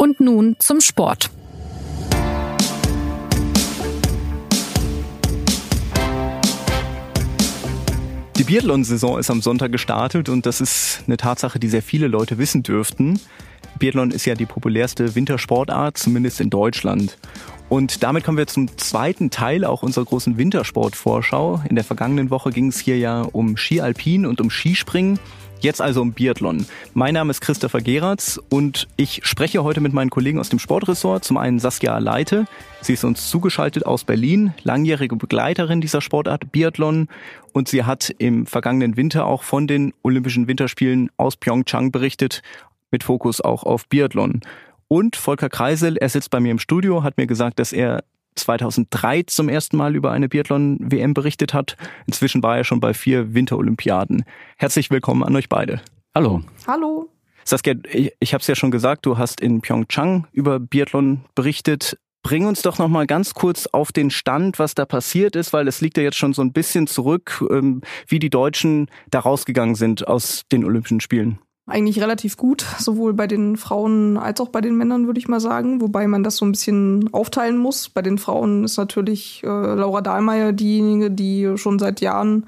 Und nun zum Sport. Die Biathlon-Saison ist am Sonntag gestartet und das ist eine Tatsache, die sehr viele Leute wissen dürften. Biathlon ist ja die populärste Wintersportart, zumindest in Deutschland. Und damit kommen wir zum zweiten Teil auch unserer großen Wintersportvorschau. In der vergangenen Woche ging es hier ja um Ski Alpin und um Skispringen. Jetzt also um Biathlon. Mein Name ist Christopher Geratz und ich spreche heute mit meinen Kollegen aus dem Sportressort. Zum einen Saskia Leite. Sie ist uns zugeschaltet aus Berlin, langjährige Begleiterin dieser Sportart Biathlon. Und sie hat im vergangenen Winter auch von den Olympischen Winterspielen aus Pyeongchang berichtet, mit Fokus auch auf Biathlon. Und Volker Kreisel, er sitzt bei mir im Studio, hat mir gesagt, dass er 2003 zum ersten Mal über eine Biathlon-WM berichtet hat. Inzwischen war er schon bei vier Winterolympiaden. Herzlich willkommen an euch beide. Hallo. Hallo. Saskia, ich, ich habe es ja schon gesagt, du hast in Pyeongchang über Biathlon berichtet. Bring uns doch noch mal ganz kurz auf den Stand, was da passiert ist, weil es liegt ja jetzt schon so ein bisschen zurück, ähm, wie die Deutschen da rausgegangen sind aus den Olympischen Spielen eigentlich relativ gut, sowohl bei den Frauen als auch bei den Männern, würde ich mal sagen. Wobei man das so ein bisschen aufteilen muss. Bei den Frauen ist natürlich äh, Laura Dahlmeier diejenige, die schon seit Jahren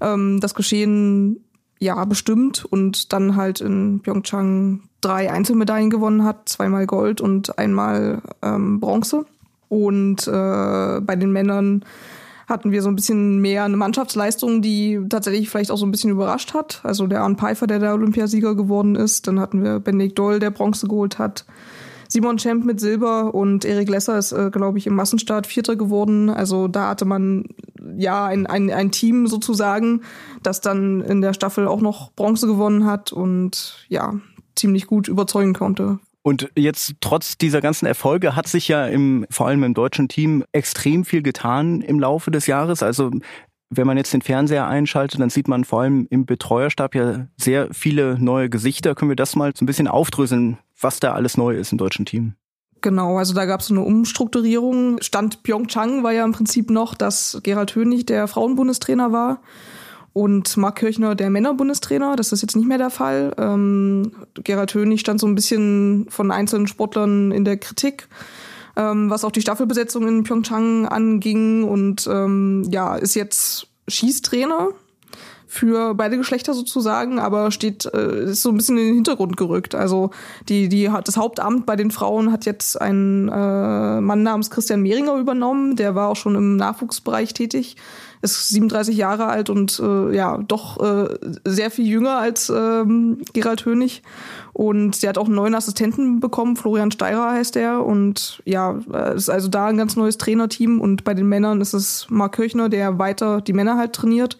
ähm, das Geschehen ja bestimmt und dann halt in Pyeongchang drei Einzelmedaillen gewonnen hat, zweimal Gold und einmal ähm, Bronze. Und äh, bei den Männern hatten wir so ein bisschen mehr eine Mannschaftsleistung, die tatsächlich vielleicht auch so ein bisschen überrascht hat. Also der Arne Pfeiffer, der der Olympiasieger geworden ist. Dann hatten wir Benedikt Doll, der Bronze geholt hat. Simon Champ mit Silber und Erik Lesser ist, äh, glaube ich, im Massenstart Vierter geworden. Also da hatte man ja ein, ein, ein Team sozusagen, das dann in der Staffel auch noch Bronze gewonnen hat und ja, ziemlich gut überzeugen konnte. Und jetzt trotz dieser ganzen Erfolge hat sich ja im, vor allem im deutschen Team extrem viel getan im Laufe des Jahres. Also wenn man jetzt den Fernseher einschaltet, dann sieht man vor allem im Betreuerstab ja sehr viele neue Gesichter. Können wir das mal so ein bisschen aufdröseln, was da alles neu ist im deutschen Team? Genau, also da gab es eine Umstrukturierung. Stand Pyeongchang war ja im Prinzip noch, dass Gerald Hönig der Frauenbundestrainer war und Marc Kirchner der Männerbundestrainer. Das ist jetzt nicht mehr der Fall. Ähm, Gerhard Hönig stand so ein bisschen von einzelnen Sportlern in der Kritik, ähm, was auch die Staffelbesetzung in Pyeongchang anging und ähm, ja, ist jetzt Schießtrainer für beide Geschlechter sozusagen, aber steht äh, ist so ein bisschen in den Hintergrund gerückt. Also die die hat das Hauptamt bei den Frauen hat jetzt ein äh, Mann namens Christian Mehringer übernommen, der war auch schon im Nachwuchsbereich tätig ist 37 Jahre alt und äh, ja, doch äh, sehr viel jünger als ähm, Gerald Hönig. Und der hat auch einen neuen Assistenten bekommen, Florian Steirer heißt er. Und ja, ist also da ein ganz neues Trainerteam. Und bei den Männern ist es Mark Kirchner, der weiter die Männer halt trainiert,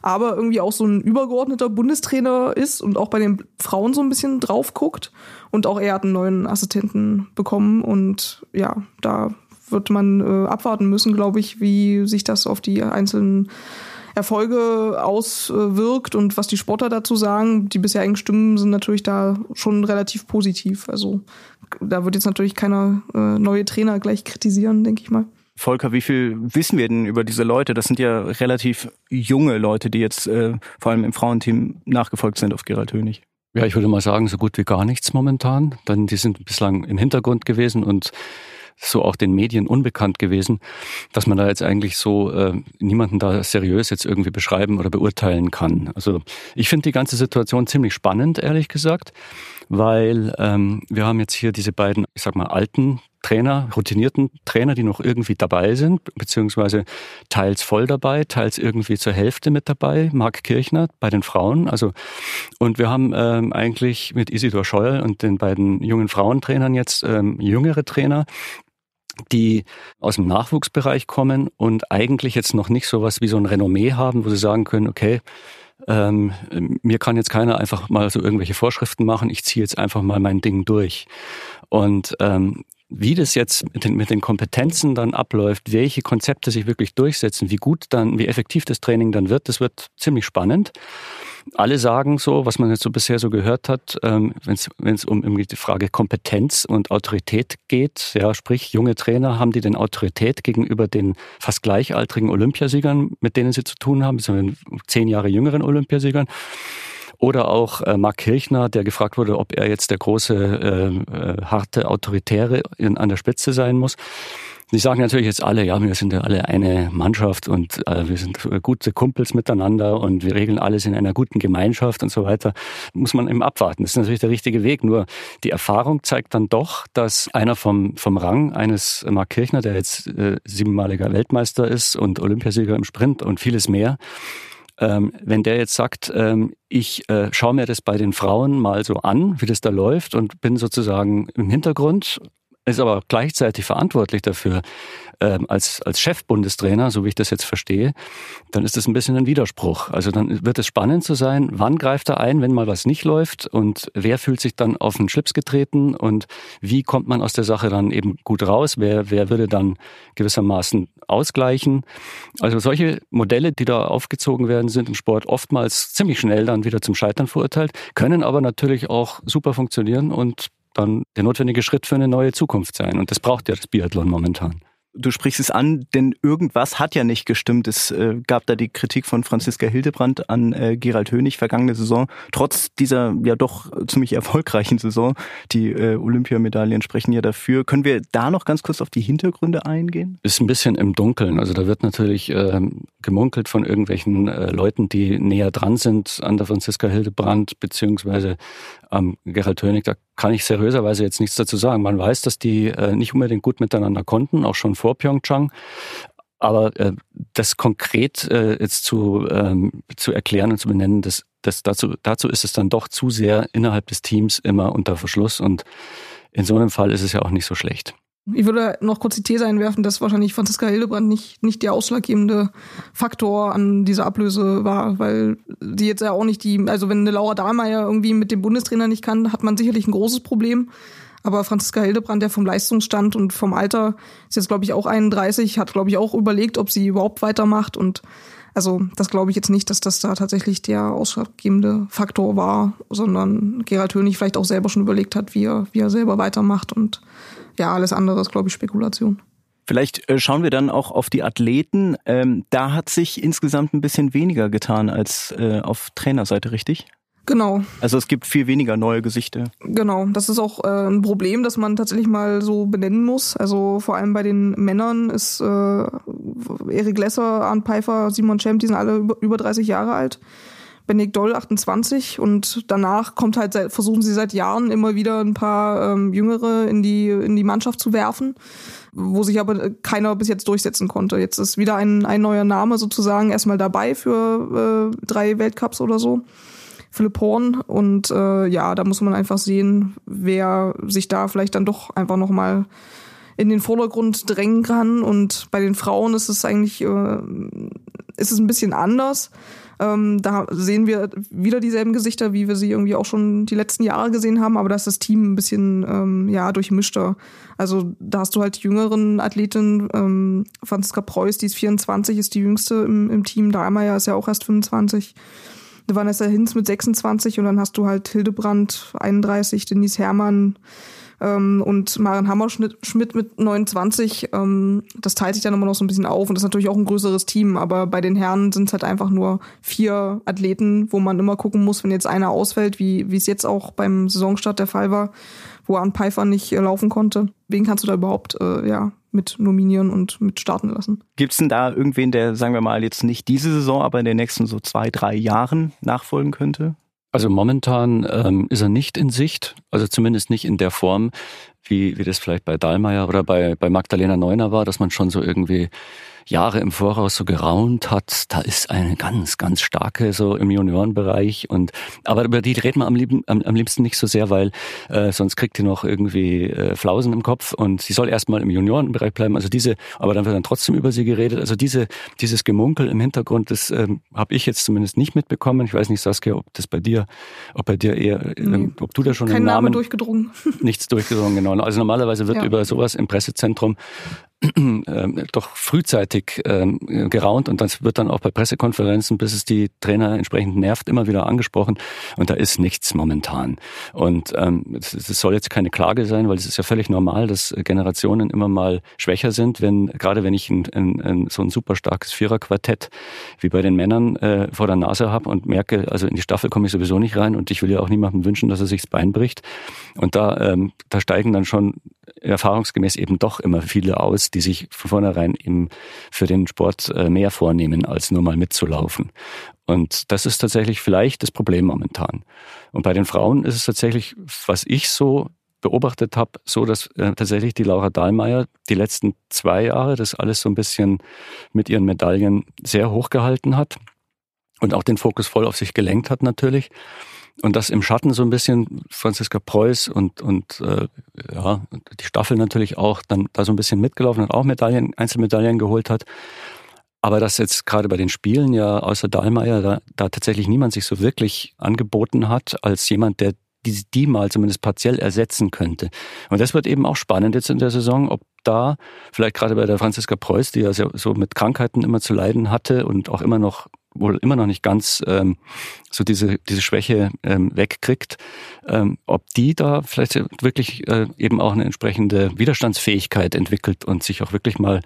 aber irgendwie auch so ein übergeordneter Bundestrainer ist und auch bei den Frauen so ein bisschen drauf guckt. Und auch er hat einen neuen Assistenten bekommen. Und ja, da wird man äh, abwarten müssen, glaube ich, wie sich das auf die einzelnen Erfolge auswirkt und was die Sportler dazu sagen. Die bisherigen Stimmen sind natürlich da schon relativ positiv. Also da wird jetzt natürlich keiner äh, neue Trainer gleich kritisieren, denke ich mal. Volker, wie viel wissen wir denn über diese Leute? Das sind ja relativ junge Leute, die jetzt äh, vor allem im Frauenteam nachgefolgt sind auf Gerald Hönig. Ja, ich würde mal sagen, so gut wie gar nichts momentan. Denn die sind bislang im Hintergrund gewesen und so auch den Medien unbekannt gewesen, dass man da jetzt eigentlich so äh, niemanden da seriös jetzt irgendwie beschreiben oder beurteilen kann. Also ich finde die ganze Situation ziemlich spannend, ehrlich gesagt, weil ähm, wir haben jetzt hier diese beiden, ich sag mal, alten Trainer, routinierten Trainer, die noch irgendwie dabei sind, beziehungsweise teils voll dabei, teils irgendwie zur Hälfte mit dabei. Marc Kirchner bei den Frauen. Also und wir haben ähm, eigentlich mit Isidor Scheuer und den beiden jungen Frauentrainern jetzt ähm, jüngere Trainer, die aus dem Nachwuchsbereich kommen und eigentlich jetzt noch nicht so was wie so ein Renommee haben, wo sie sagen können, okay, ähm, mir kann jetzt keiner einfach mal so irgendwelche Vorschriften machen, ich ziehe jetzt einfach mal mein Ding durch. Und ähm, wie das jetzt mit den, mit den Kompetenzen dann abläuft, welche Konzepte sich wirklich durchsetzen, wie gut dann, wie effektiv das Training dann wird, das wird ziemlich spannend alle sagen so, was man jetzt so bisher so gehört hat, ähm, wenn es um die Frage Kompetenz und Autorität geht, ja, sprich junge Trainer, haben die denn Autorität gegenüber den fast gleichaltrigen Olympiasiegern, mit denen sie zu tun haben, sondern zehn Jahre jüngeren Olympiasiegern? Oder auch äh, Mark Kirchner, der gefragt wurde, ob er jetzt der große, äh, äh, harte Autoritäre in, an der Spitze sein muss. Die sagen natürlich jetzt alle, ja, wir sind ja alle eine Mannschaft und äh, wir sind gute Kumpels miteinander und wir regeln alles in einer guten Gemeinschaft und so weiter. Muss man eben abwarten. Das ist natürlich der richtige Weg. Nur die Erfahrung zeigt dann doch, dass einer vom, vom Rang eines Mark Kirchner, der jetzt äh, siebenmaliger Weltmeister ist und Olympiasieger im Sprint und vieles mehr, ähm, wenn der jetzt sagt, ähm, ich äh, schaue mir das bei den Frauen mal so an, wie das da läuft und bin sozusagen im Hintergrund ist aber gleichzeitig verantwortlich dafür ähm, als, als Chefbundestrainer, so wie ich das jetzt verstehe, dann ist das ein bisschen ein Widerspruch. Also dann wird es spannend zu sein, wann greift er ein, wenn mal was nicht läuft und wer fühlt sich dann auf den Schlips getreten und wie kommt man aus der Sache dann eben gut raus, wer, wer würde dann gewissermaßen ausgleichen. Also solche Modelle, die da aufgezogen werden, sind im Sport oftmals ziemlich schnell dann wieder zum Scheitern verurteilt, können aber natürlich auch super funktionieren und dann der notwendige Schritt für eine neue Zukunft sein. Und das braucht ja das Biathlon momentan du sprichst es an, denn irgendwas hat ja nicht gestimmt. Es äh, gab da die Kritik von Franziska Hildebrand an äh, Gerald Hönig vergangene Saison. Trotz dieser ja doch ziemlich erfolgreichen Saison, die äh, Olympiamedaillen sprechen ja dafür. Können wir da noch ganz kurz auf die Hintergründe eingehen? Ist ein bisschen im Dunkeln. Also da wird natürlich äh, gemunkelt von irgendwelchen äh, Leuten, die näher dran sind an der Franziska Hildebrand beziehungsweise am ähm, Gerald Hönig. Da kann ich seriöserweise jetzt nichts dazu sagen. Man weiß, dass die äh, nicht unbedingt gut miteinander konnten, auch schon vor Pyeongchang. Aber äh, das konkret äh, jetzt zu, ähm, zu erklären und zu benennen, das, das dazu, dazu ist es dann doch zu sehr innerhalb des Teams immer unter Verschluss. Und in so einem Fall ist es ja auch nicht so schlecht. Ich würde noch kurz die These einwerfen, dass wahrscheinlich Franziska Hildebrand nicht, nicht der ausschlaggebende Faktor an dieser Ablöse war, weil die jetzt ja auch nicht die, also wenn eine Laura Dahlmeier irgendwie mit dem Bundestrainer nicht kann, hat man sicherlich ein großes Problem. Aber Franziska Hildebrand, der vom Leistungsstand und vom Alter ist jetzt, glaube ich, auch 31, hat, glaube ich, auch überlegt, ob sie überhaupt weitermacht. Und also das glaube ich jetzt nicht, dass das da tatsächlich der ausschlaggebende Faktor war, sondern Gerald Hönig vielleicht auch selber schon überlegt hat, wie er, wie er selber weitermacht und ja, alles andere ist, glaube ich, Spekulation. Vielleicht äh, schauen wir dann auch auf die Athleten. Ähm, da hat sich insgesamt ein bisschen weniger getan als äh, auf Trainerseite, richtig? Genau. Also es gibt viel weniger neue Gesichter. Genau, das ist auch äh, ein Problem, das man tatsächlich mal so benennen muss. Also vor allem bei den Männern ist äh, Erik Lesser, Arndt Pfeiffer, Simon Schemp, die sind alle über, über 30 Jahre alt. Benedikt Doll 28 und danach kommt halt versuchen sie seit Jahren immer wieder ein paar ähm, Jüngere in die in die Mannschaft zu werfen, wo sich aber keiner bis jetzt durchsetzen konnte. Jetzt ist wieder ein ein neuer Name sozusagen erstmal dabei für äh, drei Weltcups oder so. Philipp Horn und äh, ja, da muss man einfach sehen, wer sich da vielleicht dann doch einfach noch mal in den Vordergrund drängen kann und bei den Frauen ist es eigentlich äh, ist es ein bisschen anders ähm, da sehen wir wieder dieselben Gesichter, wie wir sie irgendwie auch schon die letzten Jahre gesehen haben, aber da ist das Team ein bisschen ähm, ja durchmischter. Also da hast du halt die jüngeren Athletinnen, ähm, Franziska Preuß, die ist 24, ist die jüngste im, im Team. Dahlmeier ist ja auch erst 25. Vanessa Hinz mit 26 und dann hast du halt Hildebrand 31, Denise Herrmann ähm, und Maren Hammerschmidt mit 29, ähm, das teilt sich dann immer noch so ein bisschen auf und das ist natürlich auch ein größeres Team, aber bei den Herren sind es halt einfach nur vier Athleten, wo man immer gucken muss, wenn jetzt einer ausfällt, wie es jetzt auch beim Saisonstart der Fall war, wo Arndt Pfeiffer nicht äh, laufen konnte. Wen kannst du da überhaupt äh, ja mit nominieren und mit starten lassen? Gibt es denn da irgendwen, der, sagen wir mal, jetzt nicht diese Saison, aber in den nächsten so zwei, drei Jahren nachfolgen könnte? Also momentan ähm, ist er nicht in Sicht, also zumindest nicht in der Form, wie, wie das vielleicht bei Dahlmeier oder bei, bei Magdalena Neuner war, dass man schon so irgendwie Jahre im Voraus so geraunt hat, da ist eine ganz, ganz starke so im Juniorenbereich und aber über die redet man am, lieben, am, am liebsten nicht so sehr, weil äh, sonst kriegt die noch irgendwie äh, Flausen im Kopf und sie soll erstmal im Juniorenbereich bleiben. Also diese, aber dann wird dann trotzdem über sie geredet. Also diese, dieses Gemunkel im Hintergrund, das ähm, habe ich jetzt zumindest nicht mitbekommen. Ich weiß nicht, Saskia, ob das bei dir, ob bei dir eher, nee. ob du da schon Kein Namen Name durchgedrungen. Nichts durchgedrungen, genau. Also normalerweise wird ja. über sowas im Pressezentrum äh, doch frühzeitig äh, geraunt und das wird dann auch bei Pressekonferenzen, bis es die Trainer entsprechend nervt, immer wieder angesprochen und da ist nichts momentan. Und ähm, es, es soll jetzt keine Klage sein, weil es ist ja völlig normal, dass Generationen immer mal schwächer sind, wenn gerade wenn ich ein, ein, ein, so ein super starkes Viererquartett wie bei den Männern äh, vor der Nase habe und merke, also in die Staffel komme ich sowieso nicht rein und ich will ja auch niemandem wünschen, dass er sich das Bein bricht. Und da, ähm, da steigen dann schon erfahrungsgemäß eben doch immer viele aus, die sich von vornherein eben für den Sport äh, mehr vornehmen, als nur mal mitzulaufen. Und das ist tatsächlich vielleicht das Problem momentan. Und bei den Frauen ist es tatsächlich, was ich so beobachtet habe, so dass äh, tatsächlich die Laura Dahlmeier die letzten zwei Jahre das alles so ein bisschen mit ihren Medaillen sehr hoch gehalten hat und auch den Fokus voll auf sich gelenkt hat natürlich. Und das im Schatten so ein bisschen Franziska Preuß und, und äh, ja, die Staffel natürlich auch dann da so ein bisschen mitgelaufen und auch Medaillen, Einzelmedaillen geholt hat. Aber dass jetzt gerade bei den Spielen ja außer Dahlmeier da, da tatsächlich niemand sich so wirklich angeboten hat als jemand, der die, die mal zumindest partiell ersetzen könnte. Und das wird eben auch spannend jetzt in der Saison, ob da vielleicht gerade bei der Franziska Preuß, die ja so mit Krankheiten immer zu leiden hatte und auch immer noch wohl immer noch nicht ganz ähm, so diese, diese Schwäche ähm, wegkriegt, ähm, ob die da vielleicht wirklich äh, eben auch eine entsprechende Widerstandsfähigkeit entwickelt und sich auch wirklich mal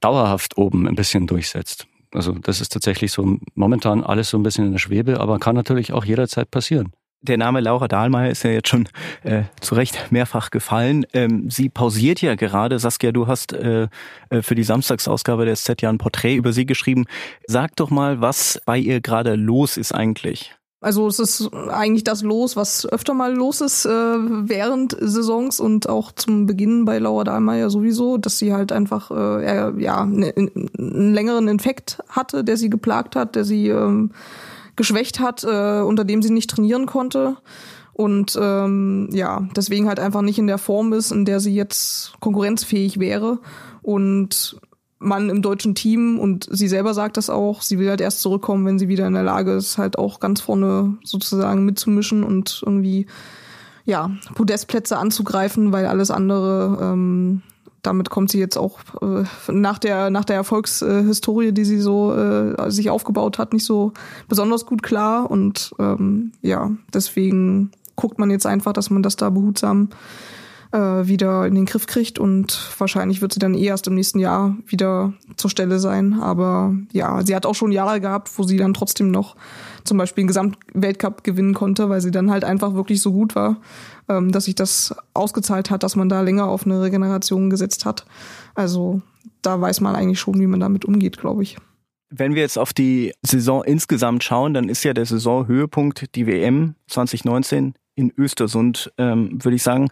dauerhaft oben ein bisschen durchsetzt. Also das ist tatsächlich so momentan alles so ein bisschen in der Schwebe, aber kann natürlich auch jederzeit passieren. Der Name Laura Dahlmeier ist ja jetzt schon äh, zu Recht mehrfach gefallen. Ähm, sie pausiert ja gerade. Saskia, du hast äh, äh für die Samstagsausgabe der SZ ja ein Porträt über sie geschrieben. Sag doch mal, was bei ihr gerade los ist eigentlich. Also es ist eigentlich das los, was öfter mal los ist äh, während Saisons und auch zum Beginn bei Laura Dahlmeier sowieso, dass sie halt einfach äh, ja ne, einen längeren Infekt hatte, der sie geplagt hat, der sie ähm, geschwächt hat, äh, unter dem sie nicht trainieren konnte. Und ähm, ja, deswegen halt einfach nicht in der Form ist, in der sie jetzt konkurrenzfähig wäre. Und man im deutschen Team und sie selber sagt das auch, sie will halt erst zurückkommen, wenn sie wieder in der Lage ist, halt auch ganz vorne sozusagen mitzumischen und irgendwie ja, Podestplätze anzugreifen, weil alles andere ähm, damit kommt sie jetzt auch äh, nach der nach der Erfolgshistorie, die sie so äh, sich aufgebaut hat, nicht so besonders gut klar. Und ähm, ja, deswegen guckt man jetzt einfach, dass man das da behutsam äh, wieder in den Griff kriegt und wahrscheinlich wird sie dann eh erst im nächsten Jahr wieder zur Stelle sein. Aber ja, sie hat auch schon Jahre gehabt, wo sie dann trotzdem noch zum Beispiel einen Gesamtweltcup gewinnen konnte, weil sie dann halt einfach wirklich so gut war, ähm, dass sich das ausgezahlt hat, dass man da länger auf eine Regeneration gesetzt hat. Also da weiß man eigentlich schon, wie man damit umgeht, glaube ich. Wenn wir jetzt auf die Saison insgesamt schauen, dann ist ja der Saisonhöhepunkt die WM 2019 in Östersund, ähm, würde ich sagen.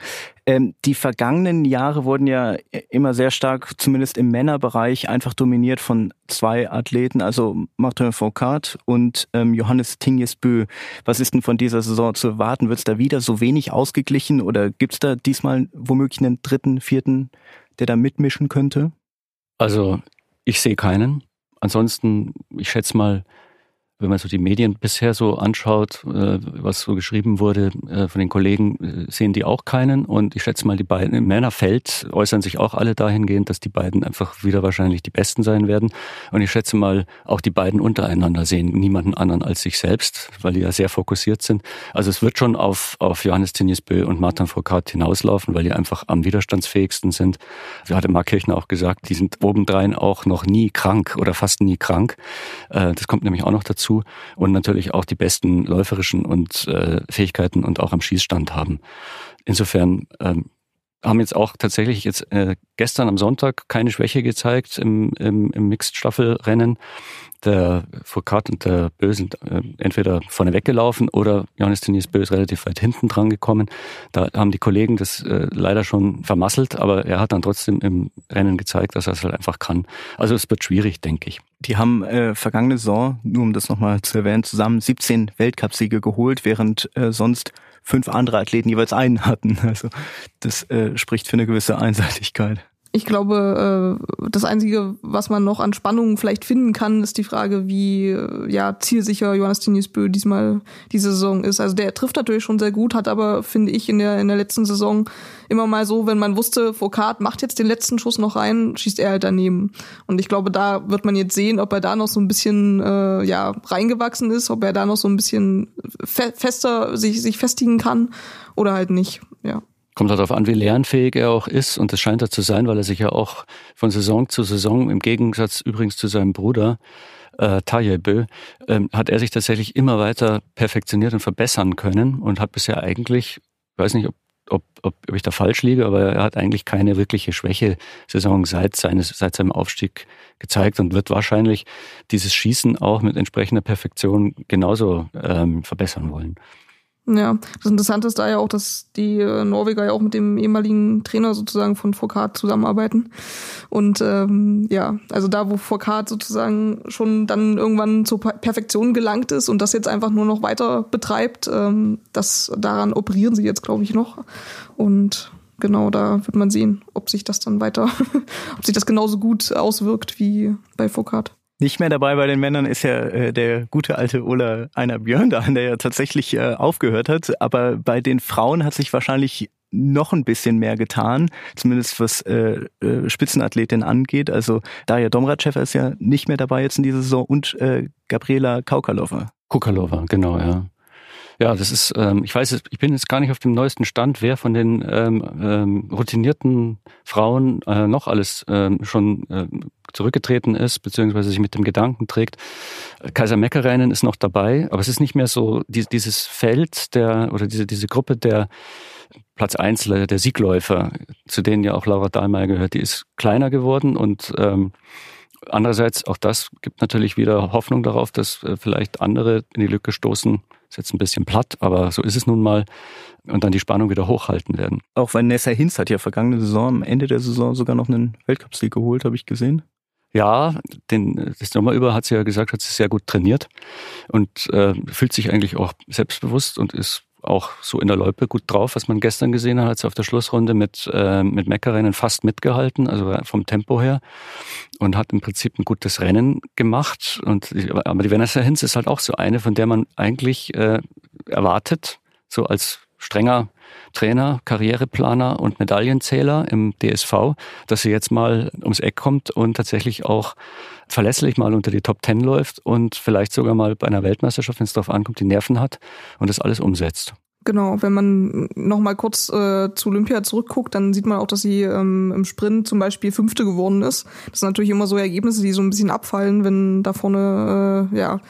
Ähm, die vergangenen Jahre wurden ja immer sehr stark, zumindest im Männerbereich, einfach dominiert von zwei Athleten, also Martin Foucault und ähm, Johannes Tingjesbö. Was ist denn von dieser Saison zu erwarten? Wird es da wieder so wenig ausgeglichen oder gibt es da diesmal womöglich einen dritten, vierten, der da mitmischen könnte? Also ich sehe keinen. Ansonsten, ich schätze mal, wenn man so die Medien bisher so anschaut, äh, was so geschrieben wurde äh, von den Kollegen, äh, sehen die auch keinen. Und ich schätze mal, die beiden im Männerfeld äußern sich auch alle dahingehend, dass die beiden einfach wieder wahrscheinlich die Besten sein werden. Und ich schätze mal, auch die beiden untereinander sehen niemanden anderen als sich selbst, weil die ja sehr fokussiert sind. Also es wird schon auf, auf Johannes Tinjesbö und Martin Foucault hinauslaufen, weil die einfach am widerstandsfähigsten sind. So hatte Mark Kirchner auch gesagt, die sind obendrein auch noch nie krank oder fast nie krank. Das kommt nämlich auch noch dazu dazu und natürlich auch die besten läuferischen und äh, Fähigkeiten und auch am Schießstand haben. Insofern ähm, haben jetzt auch tatsächlich jetzt äh, gestern am Sonntag keine Schwäche gezeigt im, im, im Mixed-Staffelrennen der Foucault und der Bö sind äh, entweder vorne weggelaufen oder Johannes Denis Bö ist relativ weit hinten dran gekommen. Da haben die Kollegen das äh, leider schon vermasselt, aber er hat dann trotzdem im Rennen gezeigt, dass er es halt einfach kann. Also es wird schwierig, denke ich. Die haben äh, vergangene Saison, nur um das nochmal zu erwähnen, zusammen 17 Weltcupsiege geholt, während äh, sonst fünf andere Athleten jeweils einen hatten. Also das äh, spricht für eine gewisse Einseitigkeit. Ich glaube, äh, das Einzige, was man noch an Spannungen vielleicht finden kann, ist die Frage, wie äh, ja, zielsicher Johannes Tinius Bö diesmal diese Saison ist. Also der trifft natürlich schon sehr gut, hat aber, finde ich, in der, in der letzten Saison immer mal so, wenn man wusste, Foucault macht jetzt den letzten Schuss noch rein, schießt er halt daneben. Und ich glaube, da wird man jetzt sehen, ob er da noch so ein bisschen äh, ja, reingewachsen ist, ob er da noch so ein bisschen fe fester sich, sich festigen kann oder halt nicht. Ja. Kommt darauf an, wie lernfähig er auch ist. Und das scheint er zu sein, weil er sich ja auch von Saison zu Saison, im Gegensatz übrigens zu seinem Bruder, äh, Tajebö, ähm, hat er sich tatsächlich immer weiter perfektioniert und verbessern können und hat bisher eigentlich, ich weiß nicht, ob, ob, ob, ob ich da falsch liege, aber er hat eigentlich keine wirkliche Schwäche-Saison seit, seines, seit seinem Aufstieg gezeigt und wird wahrscheinlich dieses Schießen auch mit entsprechender Perfektion genauso ähm, verbessern wollen. Ja, das Interessante ist da ja auch, dass die äh, Norweger ja auch mit dem ehemaligen Trainer sozusagen von Foucault zusammenarbeiten. Und ähm, ja, also da, wo Foucault sozusagen schon dann irgendwann zur Perfektion gelangt ist und das jetzt einfach nur noch weiter betreibt, ähm, das daran operieren sie jetzt, glaube ich, noch. Und genau da wird man sehen, ob sich das dann weiter, ob sich das genauso gut auswirkt wie bei Foucault. Nicht mehr dabei bei den Männern ist ja äh, der gute alte Ola Einer Björn da, der ja tatsächlich äh, aufgehört hat. Aber bei den Frauen hat sich wahrscheinlich noch ein bisschen mehr getan, zumindest was äh, äh, Spitzenathletin angeht. Also Daria Domracheva ist ja nicht mehr dabei jetzt in dieser Saison und äh, Gabriela Kaukalova. Kukalova, genau, ja. Ja, das ist, ähm, ich weiß, ich bin jetzt gar nicht auf dem neuesten Stand, wer von den ähm, ähm, routinierten Frauen äh, noch alles ähm, schon äh, zurückgetreten ist, beziehungsweise sich mit dem Gedanken trägt. Kaiser Meckereinen ist noch dabei, aber es ist nicht mehr so die, dieses Feld der oder diese, diese Gruppe der Platz 1 der Siegläufer, zu denen ja auch Laura Dahlmeier gehört, die ist kleiner geworden und ähm, andererseits auch das gibt natürlich wieder Hoffnung darauf, dass äh, vielleicht andere in die Lücke stoßen, ist jetzt ein bisschen platt, aber so ist es nun mal. Und dann die Spannung wieder hochhalten werden. Auch Vanessa Hinz hat ja vergangene Saison, am Ende der Saison sogar noch einen Weltcupsieg geholt, habe ich gesehen. Ja, den, das Sommer über hat sie ja gesagt, hat sie sehr gut trainiert und äh, fühlt sich eigentlich auch selbstbewusst und ist auch so in der Loipe gut drauf, was man gestern gesehen hat, hat sie auf der Schlussrunde mit, äh, mit Meckerrennen fast mitgehalten, also vom Tempo her und hat im Prinzip ein gutes Rennen gemacht. Und, aber die Vanessa Hinz ist halt auch so eine, von der man eigentlich äh, erwartet, so als strenger Trainer, Karriereplaner und Medaillenzähler im DSV, dass sie jetzt mal ums Eck kommt und tatsächlich auch verlässlich mal unter die Top Ten läuft und vielleicht sogar mal bei einer Weltmeisterschaft, wenn es darauf ankommt, die Nerven hat und das alles umsetzt. Genau, wenn man noch mal kurz äh, zu Olympia zurückguckt, dann sieht man auch, dass sie ähm, im Sprint zum Beispiel Fünfte geworden ist. Das sind natürlich immer so Ergebnisse, die so ein bisschen abfallen, wenn da vorne äh, ja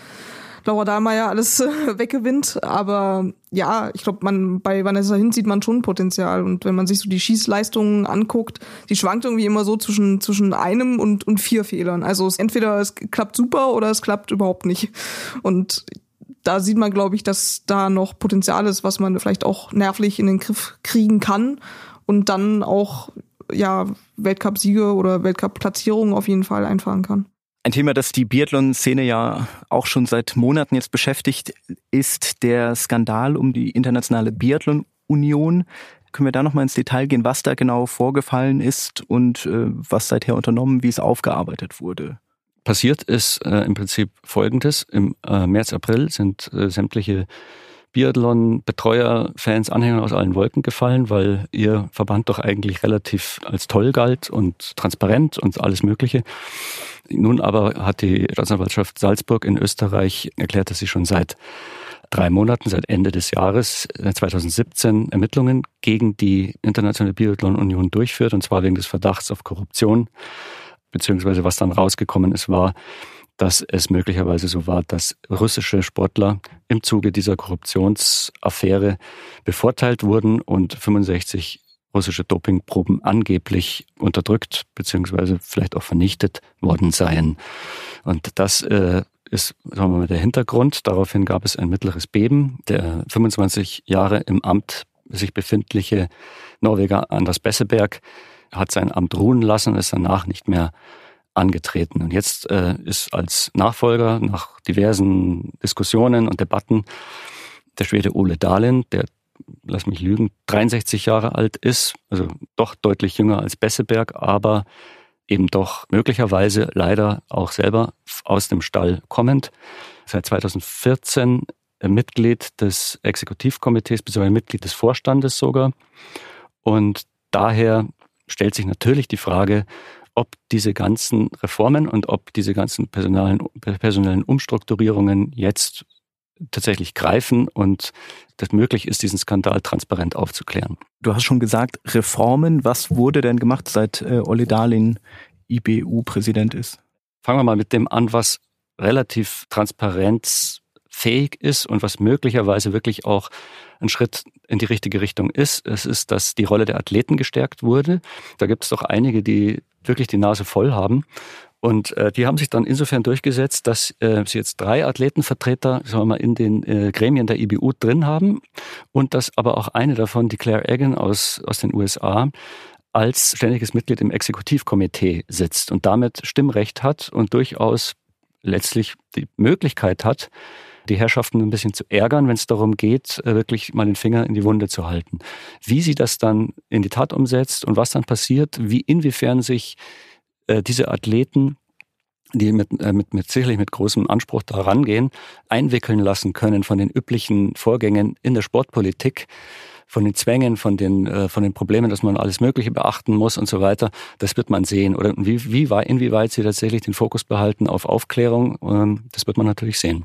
Laura Dahlmeier alles äh, weggewinnt. Aber ja, ich glaube, man bei Vanessa Hin sieht man schon Potenzial. Und wenn man sich so die Schießleistungen anguckt, die schwankt irgendwie immer so zwischen, zwischen einem und, und vier Fehlern. Also es, entweder es klappt super oder es klappt überhaupt nicht. Und da sieht man, glaube ich, dass da noch Potenzial ist, was man vielleicht auch nervlich in den Griff kriegen kann und dann auch ja Weltcup-Siege oder Weltcup-Platzierungen auf jeden Fall einfahren kann. Ein Thema, das die Biathlon-Szene ja auch schon seit Monaten jetzt beschäftigt, ist der Skandal um die internationale Biathlon-Union. Können wir da noch mal ins Detail gehen, was da genau vorgefallen ist und äh, was seither unternommen, wie es aufgearbeitet wurde? Passiert ist äh, im Prinzip Folgendes. Im äh, März, April sind äh, sämtliche Biathlon-Betreuer, Fans, Anhänger aus allen Wolken gefallen, weil ihr Verband doch eigentlich relativ als toll galt und transparent und alles Mögliche. Nun aber hat die Staatsanwaltschaft Salzburg in Österreich erklärt, dass sie schon seit drei Monaten, seit Ende des Jahres 2017 äh, Ermittlungen gegen die Internationale Biathlon Union durchführt, und zwar wegen des Verdachts auf Korruption, beziehungsweise was dann rausgekommen ist, war, dass es möglicherweise so war, dass russische Sportler im Zuge dieser Korruptionsaffäre bevorteilt wurden und 65 russische Dopingproben angeblich unterdrückt beziehungsweise vielleicht auch vernichtet worden seien. Und das äh, ist sagen wir mal, der Hintergrund. Daraufhin gab es ein mittleres Beben. Der 25 Jahre im Amt sich befindliche Norweger Anders Besseberg hat sein Amt ruhen lassen, ist danach nicht mehr angetreten. Und jetzt äh, ist als Nachfolger nach diversen Diskussionen und Debatten der Schwede Ole Dahlin, der lass mich lügen, 63 Jahre alt ist, also doch deutlich jünger als Besseberg, aber eben doch möglicherweise leider auch selber aus dem Stall kommend. Seit 2014 Mitglied des Exekutivkomitees bzw. Mitglied des Vorstandes sogar. Und daher stellt sich natürlich die Frage, ob diese ganzen Reformen und ob diese ganzen personellen, personellen Umstrukturierungen jetzt tatsächlich greifen und das möglich ist, diesen Skandal transparent aufzuklären. Du hast schon gesagt, Reformen. Was wurde denn gemacht, seit äh, Olli Dahlin IBU-Präsident ist? Fangen wir mal mit dem an, was relativ transparenzfähig ist und was möglicherweise wirklich auch ein Schritt in die richtige Richtung ist. Es ist, dass die Rolle der Athleten gestärkt wurde. Da gibt es doch einige, die wirklich die Nase voll haben und äh, die haben sich dann insofern durchgesetzt, dass äh, sie jetzt drei Athletenvertreter sagen wir mal, in den äh, Gremien der IBU drin haben und dass aber auch eine davon, die Claire Egan aus, aus den USA, als ständiges Mitglied im Exekutivkomitee sitzt und damit Stimmrecht hat und durchaus letztlich die Möglichkeit hat, die Herrschaften ein bisschen zu ärgern, wenn es darum geht, äh, wirklich mal den Finger in die Wunde zu halten. Wie sie das dann in die Tat umsetzt und was dann passiert, wie inwiefern sich äh, diese Athleten die mit, äh, mit, mit sicherlich mit großem Anspruch da rangehen, einwickeln lassen können von den üblichen Vorgängen in der Sportpolitik, von den Zwängen, von den, äh, von den Problemen, dass man alles Mögliche beachten muss und so weiter. Das wird man sehen. Oder wie, wie, inwieweit sie tatsächlich den Fokus behalten auf Aufklärung, ähm, das wird man natürlich sehen.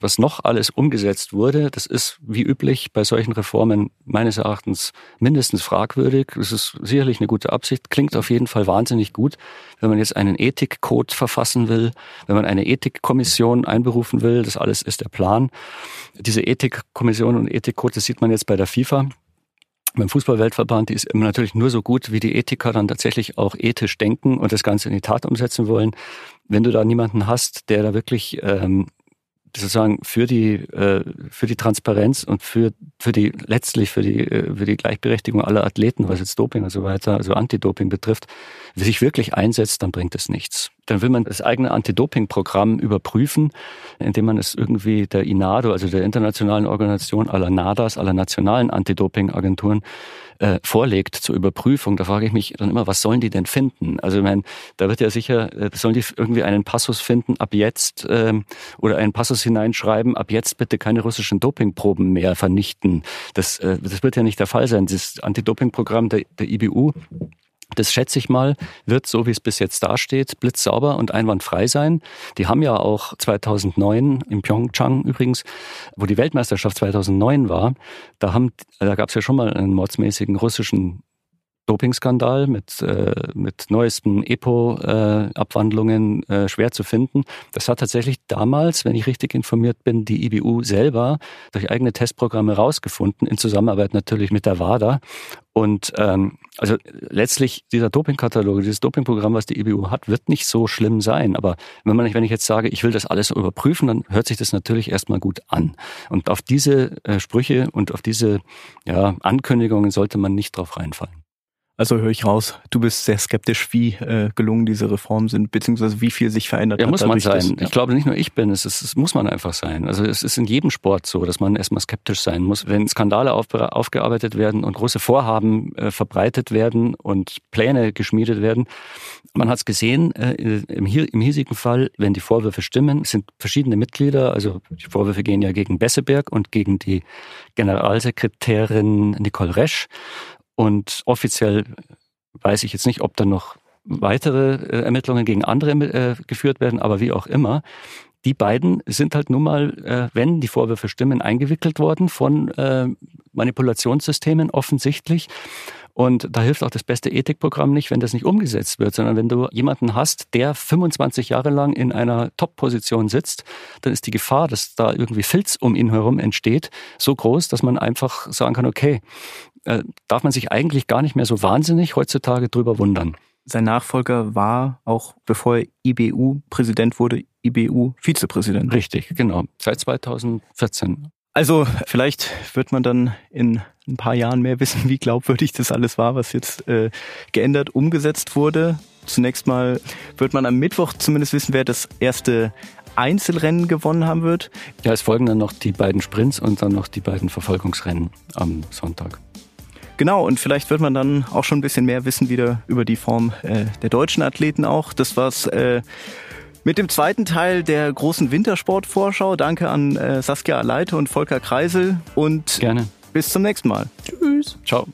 Was noch alles umgesetzt wurde, das ist wie üblich bei solchen Reformen meines Erachtens mindestens fragwürdig. Es ist sicherlich eine gute Absicht, klingt auf jeden Fall wahnsinnig gut, wenn man jetzt einen Ethikcode verfassen will, wenn man eine Ethikkommission einberufen will, das alles ist der Plan. Diese Ethikkommission und Ethikcode, das sieht man jetzt bei der FIFA beim Fußballweltverband, die ist natürlich nur so gut, wie die Ethiker dann tatsächlich auch ethisch denken und das Ganze in die Tat umsetzen wollen. Wenn du da niemanden hast, der da wirklich ähm, sozusagen für die äh, für die Transparenz und für für die letztlich für die äh, für die Gleichberechtigung aller Athleten, was jetzt Doping und so weiter, also Anti-Doping betrifft, sich wirklich einsetzt, dann bringt es nichts. Dann will man das eigene Anti-Doping-Programm überprüfen, indem man es irgendwie der INADO, also der internationalen Organisation aller NADAs, aller nationalen Anti-Doping-Agenturen äh, vorlegt zur Überprüfung, da frage ich mich dann immer, was sollen die denn finden? Also ich meine, da wird ja sicher, äh, sollen die irgendwie einen Passus finden, ab jetzt ähm, oder einen Passus hineinschreiben, ab jetzt bitte keine russischen Dopingproben mehr vernichten. Das, äh, das wird ja nicht der Fall sein. Das Anti-Doping-Programm der, der IBU das schätze ich mal, wird, so wie es bis jetzt dasteht, blitzsauber und einwandfrei sein. Die haben ja auch 2009 in Pyeongchang übrigens, wo die Weltmeisterschaft 2009 war, da, da gab es ja schon mal einen mordsmäßigen russischen Dopingskandal mit, äh, mit neuesten EPO-Abwandlungen äh, äh, schwer zu finden. Das hat tatsächlich damals, wenn ich richtig informiert bin, die IBU selber durch eigene Testprogramme rausgefunden, in Zusammenarbeit natürlich mit der WADA. Und ähm, also letztlich dieser Dopingkatalog, dieses Dopingprogramm, was die IBU hat, wird nicht so schlimm sein. Aber wenn man, wenn ich jetzt sage, ich will das alles überprüfen, dann hört sich das natürlich erstmal gut an. Und auf diese äh, Sprüche und auf diese ja, Ankündigungen sollte man nicht drauf reinfallen. Also höre ich raus, du bist sehr skeptisch, wie äh, gelungen diese Reformen sind, beziehungsweise wie viel sich verändert ja, hat. Ja, muss man sein. Das, ja. Ich glaube, nicht nur ich bin, es, ist, es muss man einfach sein. Also es ist in jedem Sport so, dass man erstmal skeptisch sein muss. Wenn Skandale auf, aufgearbeitet werden und große Vorhaben äh, verbreitet werden und Pläne geschmiedet werden, man hat es gesehen, äh, im, im hiesigen Fall, wenn die Vorwürfe stimmen, sind verschiedene Mitglieder, also die Vorwürfe gehen ja gegen Besseberg und gegen die Generalsekretärin Nicole Resch. Und offiziell weiß ich jetzt nicht, ob da noch weitere äh, Ermittlungen gegen andere äh, geführt werden, aber wie auch immer. Die beiden sind halt nun mal, äh, wenn die Vorwürfe stimmen, eingewickelt worden von Manipulationssystemen offensichtlich. Und da hilft auch das beste Ethikprogramm nicht, wenn das nicht umgesetzt wird, sondern wenn du jemanden hast, der 25 Jahre lang in einer Top-Position sitzt, dann ist die Gefahr, dass da irgendwie Filz um ihn herum entsteht, so groß, dass man einfach sagen kann, okay, äh, darf man sich eigentlich gar nicht mehr so wahnsinnig heutzutage drüber wundern. Sein Nachfolger war auch, bevor er IBU-Präsident wurde, IBU-Vizepräsident. Richtig, genau. Seit 2014. Also vielleicht wird man dann in ein paar Jahren mehr wissen, wie glaubwürdig das alles war, was jetzt äh, geändert, umgesetzt wurde. Zunächst mal wird man am Mittwoch zumindest wissen, wer das erste Einzelrennen gewonnen haben wird. Ja, es folgen dann noch die beiden Sprints und dann noch die beiden Verfolgungsrennen am Sonntag. Genau, und vielleicht wird man dann auch schon ein bisschen mehr wissen wieder über die Form äh, der deutschen Athleten auch. Das war's äh, mit dem zweiten Teil der großen Wintersportvorschau. Danke an äh, Saskia Aleite und Volker Kreisel und Gerne. bis zum nächsten Mal. Tschüss. Ciao.